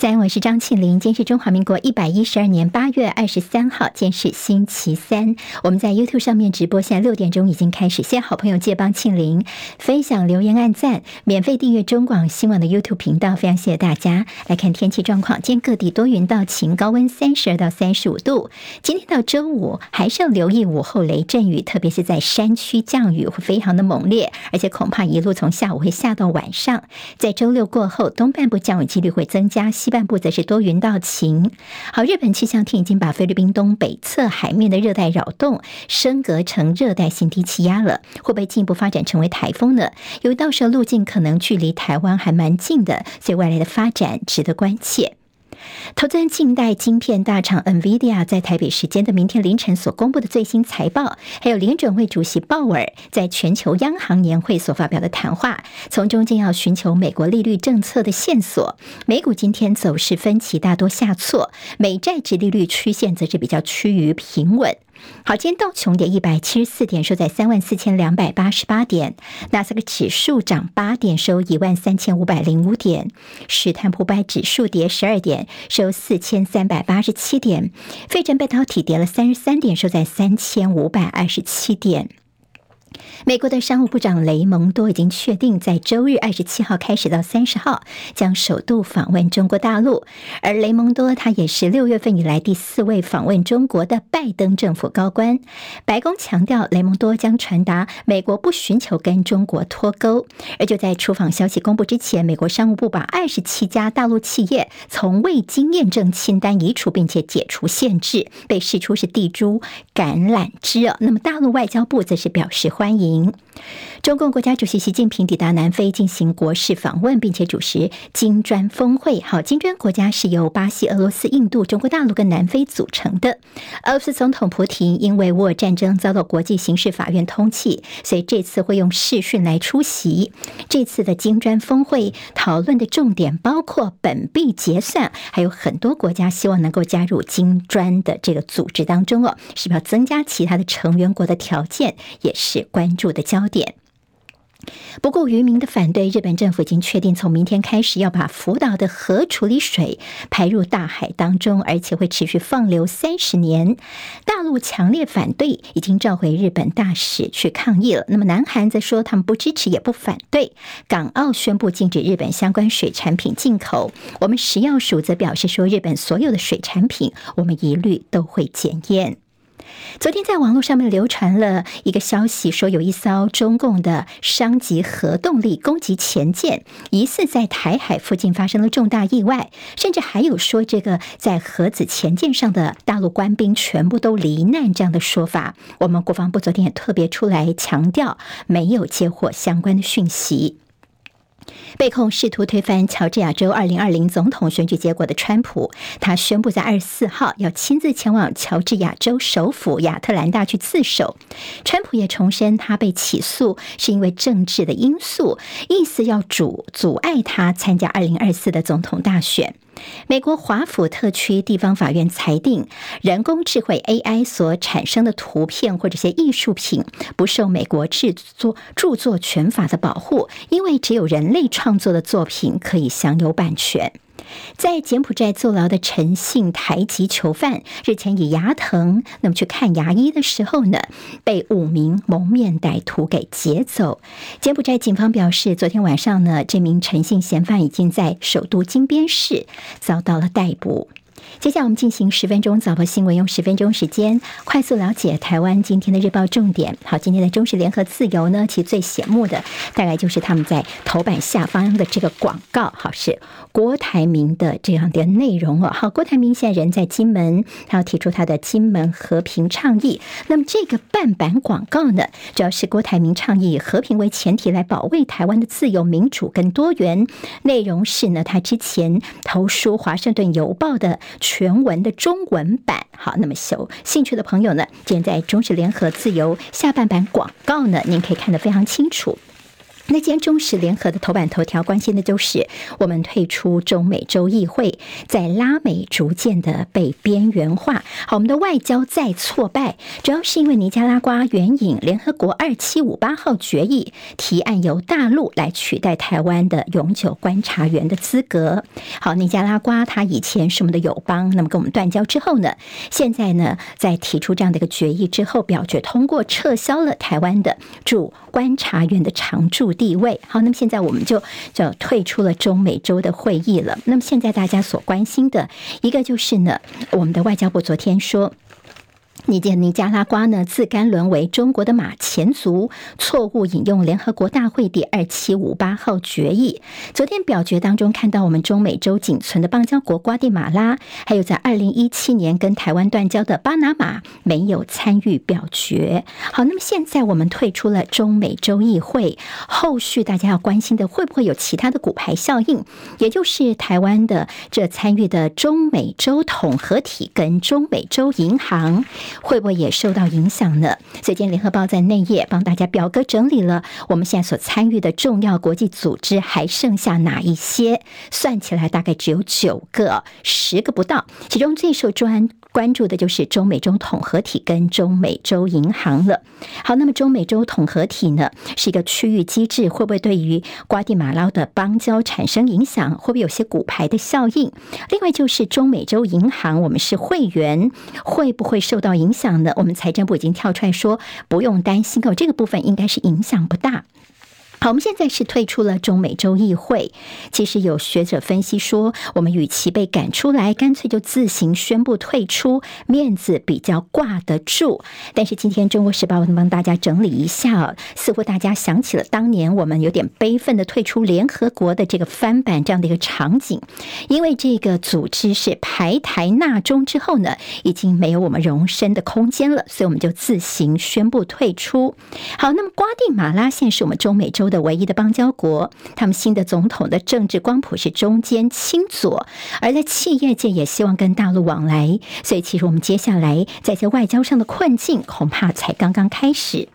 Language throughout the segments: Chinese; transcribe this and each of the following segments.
早安，我是张庆玲。今天是中华民国一百一十二年八月二十三号，今天是星期三。我们在 YouTube 上面直播，现在六点钟已经开始。谢谢好朋友借帮庆玲分享、留言、按赞，免费订阅中广新闻网的 YouTube 频道。非常谢谢大家。来看天气状况，今天各地多云到晴，高温三十二到三十五度。今天到周五还是要留意午后雷阵雨，特别是在山区降雨会非常的猛烈，而且恐怕一路从下午会下到晚上。在周六过后，东半部降雨几率会增加。西半部则是多云到晴。好，日本气象厅已经把菲律宾东北侧海面的热带扰动升格成热带性低气压了，会不会进一步发展成为台风呢？由于到时候路径可能距离台湾还蛮近的，所以未来的发展值得关切。投资人静待晶片大厂 NVIDIA 在台北时间的明天凌晨所公布的最新财报，还有联准会主席鲍尔在全球央行年会所发表的谈话，从中间要寻求美国利率政策的线索。美股今天走势分歧，大多下挫，美债殖利率曲线则是比较趋于平稳。好，今天道琼跌一百七十四点，收在三万四千两百八十八点；纳斯达克指数涨八点，收一万三千五百零五点；史坦普百指数跌十二点，收四千三百八十七点；费城半导体跌了三十三点，收在三千五百二十七点。美国的商务部长雷蒙多已经确定，在周日二十七号开始到三十号将首度访问中国大陆。而雷蒙多他也是六月份以来第四位访问中国的拜登政府高官。白宫强调，雷蒙多将传达美国不寻求跟中国脱钩。而就在出访消息公布之前，美国商务部把二十七家大陆企业从未经验证清单移除，并且解除限制，被释出是递出橄榄枝。那么大陆外交部则是表示欢欢迎。中共国家主席习近平抵达南非进行国事访问，并且主持金砖峰会。好，金砖国家是由巴西、俄罗斯、印度、中国大陆跟南非组成的。俄罗斯总统普廷因为乌尔战争遭到国际刑事法院通缉，所以这次会用视讯来出席这次的金砖峰会。讨论的重点包括本币结算，还有很多国家希望能够加入金砖的这个组织当中哦，是不是要增加其他的成员国的条件，也是关关注的焦点。不顾渔民的反对，日本政府已经确定从明天开始要把福岛的核处理水排入大海当中，而且会持续放流三十年。大陆强烈反对，已经召回日本大使去抗议了。那么南韩则说他们不支持也不反对。港澳宣布禁止日本相关水产品进口。我们食药署则表示说，日本所有的水产品我们一律都会检验。昨天在网络上面流传了一个消息，说有一艘中共的商级核动力攻击潜舰，疑似在台海附近发生了重大意外，甚至还有说这个在核子潜舰上的大陆官兵全部都罹难这样的说法。我们国防部昨天也特别出来强调，没有接获相关的讯息。被控试图推翻乔治亚州二零二零总统选举结果的川普，他宣布在二十四号要亲自前往乔治亚州首府亚特兰大去自首。川普也重申，他被起诉是因为政治的因素，意思要阻阻碍他参加二零二四的总统大选。美国华府特区地方法院裁定，人工智慧 AI 所产生的图片或者些艺术品不受美国制作著作权法的保护，因为只有人类创作的作品可以享有版权。在柬埔寨坐牢的陈姓台籍囚犯，日前以牙疼，那么去看牙医的时候呢，被五名蒙面歹徒给劫走。柬埔寨警方表示，昨天晚上呢，这名陈姓嫌犯已经在首都金边市遭到了逮捕。接下来我们进行十分钟早报新闻，用十分钟时间快速了解台湾今天的日报重点。好，今天的中时联合自由呢，其最显目的大概就是他们在头版下方的这个广告，好，是郭台铭的这样的内容哦。好，郭台铭现在人在金门，他要提出他的金门和平倡议。那么这个半版广告呢，主要是郭台铭倡议以和平为前提来保卫台湾的自由民主跟多元。内容是呢，他之前投书《华盛顿邮报》的。全文的中文版，好，那么有兴趣的朋友呢，今天在中时联合自由下半版广告呢，您可以看得非常清楚。那今天中时联合的头版头条关心的就是我们退出中美洲议会，在拉美逐渐的被边缘化。好，我们的外交再挫败，主要是因为尼加拉瓜援引联合国二七五八号决议提案，由大陆来取代台湾的永久观察员的资格。好，尼加拉瓜它以前是我们的友邦，那么跟我们断交之后呢，现在呢在提出这样的一个决议之后，表决通过撤销了台湾的驻观察员的常驻地位。好，那么现在我们就就退出了中美洲的会议了。那么现在大家所关心的一个就是呢，我们的外交部昨天说。尼加尼加拉瓜呢，自甘沦为中国的马前卒，错误引用联合国大会第二七五八号决议。昨天表决当中，看到我们中美洲仅存的邦交国瓜地马拉，还有在二零一七年跟台湾断交的巴拿马没有参与表决。好，那么现在我们退出了中美洲议会，后续大家要关心的会不会有其他的骨牌效应？也就是台湾的这参与的中美洲统合体跟中美洲银行。会不会也受到影响呢？最近联合报在内页帮大家表格整理了我们现在所参与的重要国际组织还剩下哪一些？算起来大概只有九个，十个不到。其中最受专关注的就是中美洲统合体跟中美洲银行了。好，那么中美洲统合体呢，是一个区域机制，会不会对于瓜地马拉的邦交产生影响？会不会有些骨牌的效应？另外就是中美洲银行，我们是会员，会不会受到影响呢？我们财政部已经跳出来说，不用担心哦，这个部分应该是影响不大。好，我们现在是退出了中美洲议会。其实有学者分析说，我们与其被赶出来，干脆就自行宣布退出，面子比较挂得住。但是今天《中国时报》能帮大家整理一下，似乎大家想起了当年我们有点悲愤的退出联合国的这个翻版这样的一个场景，因为这个组织是排台纳中之后呢，已经没有我们容身的空间了，所以我们就自行宣布退出。好，那么瓜地马拉现在是我们中美洲的唯一的邦交国，他们新的总统的政治光谱是中间亲左，而在企业界也希望跟大陆往来，所以其实我们接下来在这外交上的困境恐怕才刚刚开始。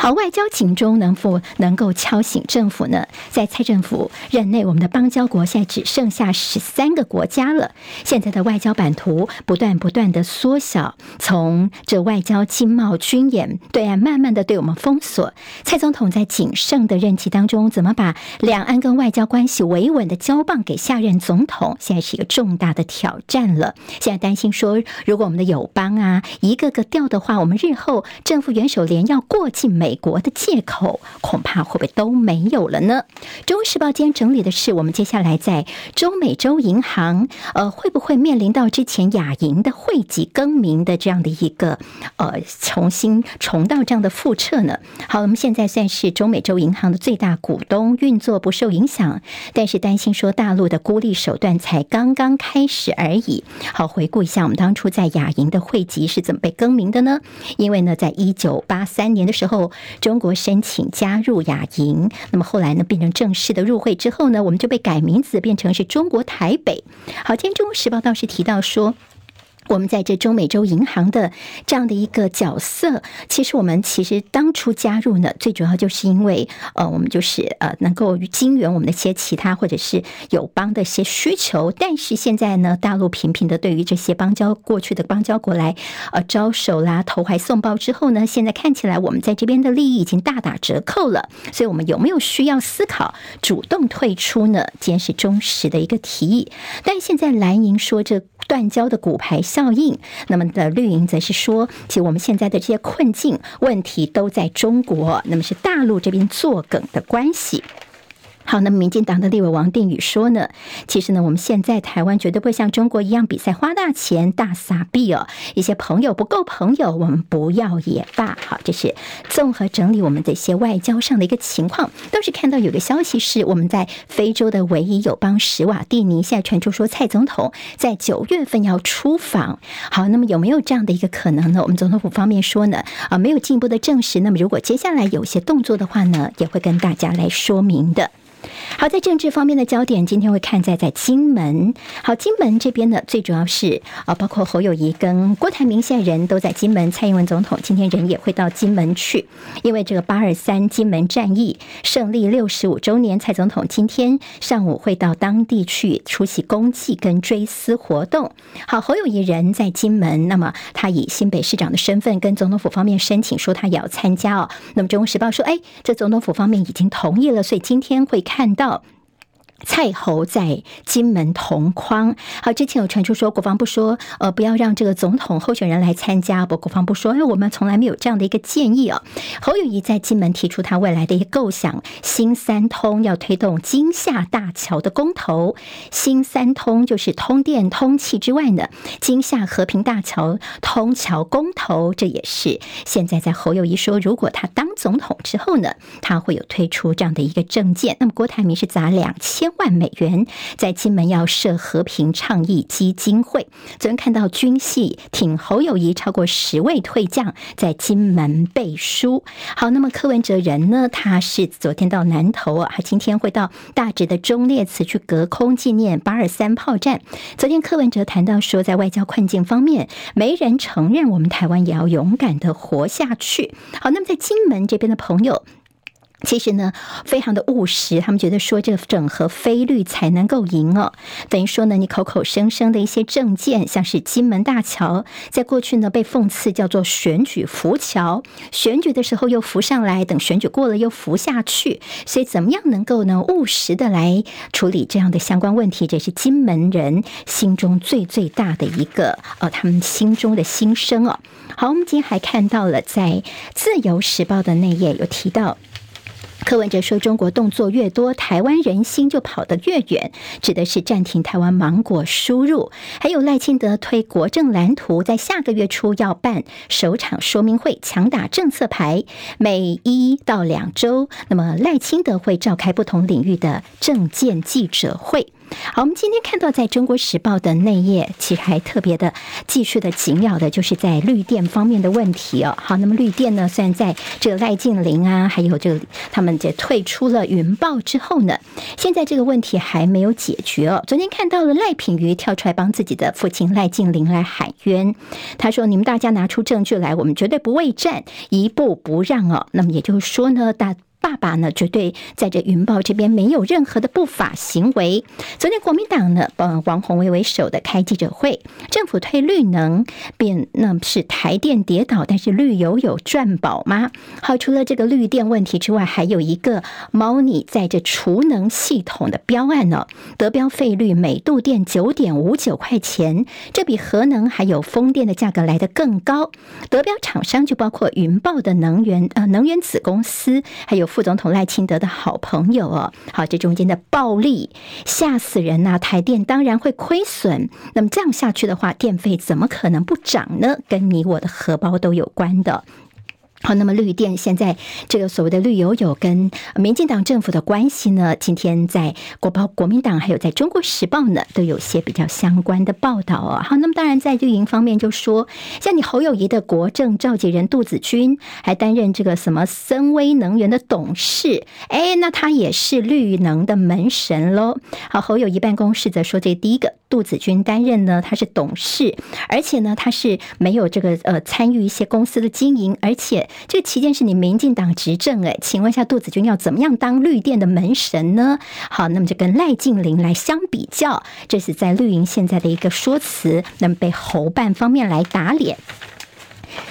好，外交警钟能否能够敲醒政府呢？在蔡政府任内，我们的邦交国现在只剩下十三个国家了。现在的外交版图不断不断的缩小，从这外交、经贸、军演对岸慢慢的对我们封锁。蔡总统在仅剩的任期当中，怎么把两岸跟外交关系维稳的交棒给下任总统？现在是一个重大的挑战了。现在担心说，如果我们的友邦啊一个个掉的话，我们日后政府元首连要过境美。美国的借口恐怕会不会都没有了呢？《中国时报》今天整理的是，我们接下来在中美洲银行，呃，会不会面临到之前亚银的汇集更名的这样的一个呃重新重蹈这样的覆辙呢？好，我们现在算是中美洲银行的最大股东，运作不受影响，但是担心说大陆的孤立手段才刚刚开始而已。好，回顾一下我们当初在亚银的汇集是怎么被更名的呢？因为呢，在一九八三年的时候。中国申请加入亚银，那么后来呢，变成正式的入会之后呢，我们就被改名字，变成是中国台北。好，今天《中国时报》倒是提到说。我们在这中美洲银行的这样的一个角色，其实我们其实当初加入呢，最主要就是因为呃，我们就是呃，能够经援我们的一些其他或者是友邦的一些需求。但是现在呢，大陆频频的对于这些邦交过去的邦交国来呃招手啦、投怀送抱之后呢，现在看起来我们在这边的利益已经大打折扣了。所以，我们有没有需要思考主动退出呢？今天是忠实的一个提议。但是现在蓝营说这断交的骨牌。效应，那么的绿营则是说，其实我们现在的这些困境问题都在中国，那么是大陆这边作梗的关系。好，那么民进党的立委王定宇说呢，其实呢，我们现在台湾绝对不会像中国一样比赛花大钱、大撒币哦。一些朋友不够朋友，我们不要也罢。好，这是综合整理我们的一些外交上的一个情况。倒是看到有个消息是，我们在非洲的唯一友邦史瓦蒂尼，现在传出说蔡总统在九月份要出访。好，那么有没有这样的一个可能呢？我们总统府方面说呢，啊，没有进一步的证实。那么如果接下来有些动作的话呢，也会跟大家来说明的。好，在政治方面的焦点，今天会看在在金门。好，金门这边呢，最主要是啊，包括侯友谊跟郭台铭现在人都在金门，蔡英文总统今天人也会到金门去，因为这个八二三金门战役胜利六十五周年，蔡总统今天上午会到当地去出席公祭跟追思活动。好，侯友谊人在金门，那么他以新北市长的身份跟总统府方面申请说他也要参加哦。那么《中国时报》说，哎，这总统府方面已经同意了，所以今天会看到。蔡侯在金门同框。好，之前有传出说国防部说，呃，不要让这个总统候选人来参加。不，国防部说，因为我们从来没有这样的一个建议哦。侯友谊在金门提出他未来的一个构想，新三通要推动金厦大桥的公投。新三通就是通电、通气之外呢，金厦和平大桥通桥公投，这也是现在在侯友谊说，如果他当总统之后呢，他会有推出这样的一个政见。那么郭台铭是砸两千。万美元在金门要设和平倡议基金会。昨天看到军系挺侯友谊超过十位退将在金门背书。好，那么柯文哲人呢？他是昨天到南投啊，他今天会到大直的忠烈祠去隔空纪念八二三炮战。昨天柯文哲谈到说，在外交困境方面，没人承认我们台湾也要勇敢的活下去。好，那么在金门这边的朋友。其实呢，非常的务实，他们觉得说这个整合非绿才能够赢哦。等于说呢，你口口声声的一些政见，像是金门大桥，在过去呢被讽刺叫做选举浮桥，选举的时候又浮上来，等选举过了又浮下去。所以怎么样能够呢务实的来处理这样的相关问题，这是金门人心中最最大的一个呃，他们心中的心声哦。好，我们今天还看到了在自由时报的内页有提到。柯文哲说：“中国动作越多，台湾人心就跑得越远。”指的是暂停台湾芒果输入。还有赖清德推国政蓝图，在下个月初要办首场说明会，强打政策牌。每一到两周，那么赖清德会召开不同领域的政见记者会。好，我们今天看到在中国时报的内页，其实还特别的继续的紧要的，就是在绿电方面的问题哦。好，那么绿电呢，虽然在这个赖静玲啊，还有这个他们这退出了云豹之后呢，现在这个问题还没有解决哦。昨天看到了赖品瑜跳出来帮自己的父亲赖静玲来喊冤，他说：“你们大家拿出证据来，我们绝对不畏战，一步不让哦。”那么也就是说呢，大。爸爸呢，绝对在这云豹这边没有任何的不法行为。昨天国民党呢，呃，王鸿薇为首的开记者会，政府推绿能，便那是台电跌倒，但是绿油有赚饱吗？好，除了这个绿电问题之外，还有一个猫腻在这储能系统的标案呢，得标费率每度电九点五九块钱，这比核能还有风电的价格来得更高。得标厂商就包括云豹的能源呃能源子公司，还有。副总统赖清德的好朋友哦，好，这中间的暴利吓死人呐！台电当然会亏损，那么这样下去的话，电费怎么可能不涨呢？跟你我的荷包都有关的。好，那么绿电现在这个所谓的绿油油跟民进党政府的关系呢？今天在国报、国民党还有在中国时报呢，都有些比较相关的报道哦。好，那么当然在绿营方面就说，像你侯友谊的国政召集人杜子君，还担任这个什么森威能源的董事，哎，那他也是绿能的门神喽。好，侯友谊办公室则说，这第一个杜子君担任呢，他是董事，而且呢，他是没有这个呃参与一些公司的经营，而且。这个期间是你民进党执政哎，请问一下杜子君要怎么样当绿电的门神呢？好，那么就跟赖静玲来相比较，这是在绿营现在的一个说辞，那么被侯办方面来打脸。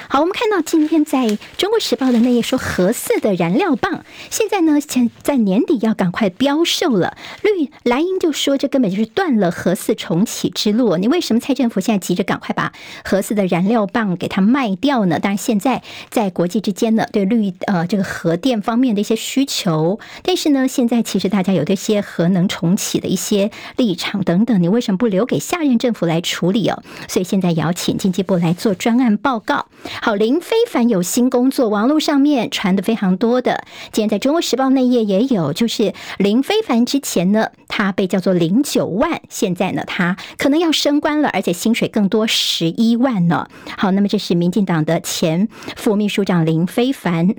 好，我们看到今天在中国时报的那页说，核四的燃料棒现在呢，现在年底要赶快标售了。绿蓝营就说，这根本就是断了核四重启之路。你为什么蔡政府现在急着赶快把核四的燃料棒给它卖掉呢？当然，现在在国际之间呢，对绿呃这个核电方面的一些需求，但是呢，现在其实大家有这些核能重启的一些立场等等，你为什么不留给下任政府来处理哦？所以现在也要请经济部来做专案报告。好，林非凡有新工作，网络上面传的非常多的。今天在中国时报内页也有，就是林非凡之前呢，他被叫做零九万，现在呢，他可能要升官了，而且薪水更多十一万呢。好，那么这是民进党的前副秘书长林非凡。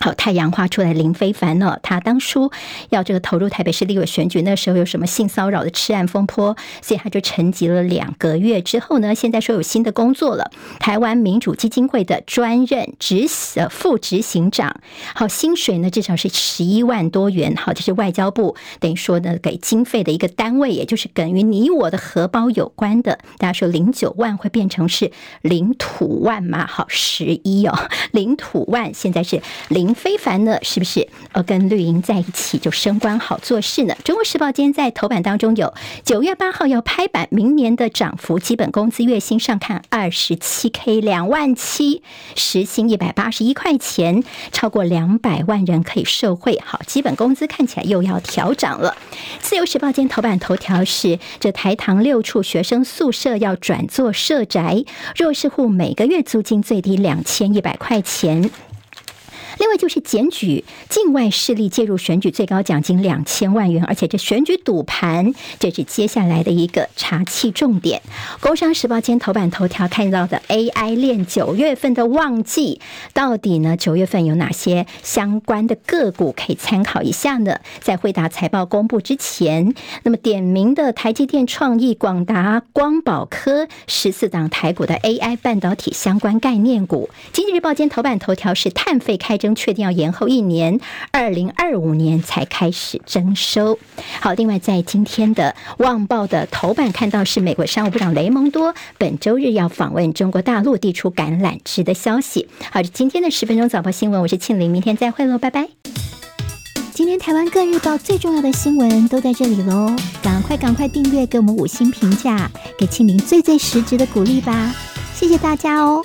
好，太阳花出来，林飞凡呢？他当初要这个投入台北市立委选举，那时候有什么性骚扰的吃案风波，所以他就沉寂了两个月。之后呢，现在说有新的工作了，台湾民主基金会的专任执呃副执行长。好，薪水呢至少是十一万多元。好，这是外交部等于说呢给经费的一个单位，也就是跟于你我的荷包有关的。大家说零九万会变成是零土万嘛？好，十一哦，零土万现在是零。非凡呢，是不是呃跟绿营在一起就升官好做事呢？中国时报今天在头版当中有九月八号要拍板，明年的涨幅基本工资月薪上看二十七 K 两万七，时薪一百八十一块钱，超过两百万人可以受惠。好，基本工资看起来又要调涨了。自由时报今天头版头条是这台糖六处学生宿舍要转做社宅，弱势户每个月租金最低两千一百块钱。另外就是检举境外势力介入选举，最高奖金两千万元，而且这选举赌盘，这是接下来的一个查缉重点。工商时报今天头版头条看到的 AI 链九月份的旺季，到底呢？九月份有哪些相关的个股可以参考一下呢？在辉达财报公布之前，那么点名的台积电、创意、广达、光宝科十四档台股的 AI 半导体相关概念股。经济日报今天头版头条是碳费开确定要延后一年，二零二五年才开始征收。好，另外在今天的《旺报》的头版看到是美国商务部长雷蒙多本周日要访问中国大陆，递出橄榄枝的消息。好，今天的十分钟早报新闻，我是庆玲，明天再会喽，拜拜。今天台湾各日报最重要的新闻都在这里喽，赶快赶快订阅，给我们五星评价，给庆玲最最实质的鼓励吧，谢谢大家哦。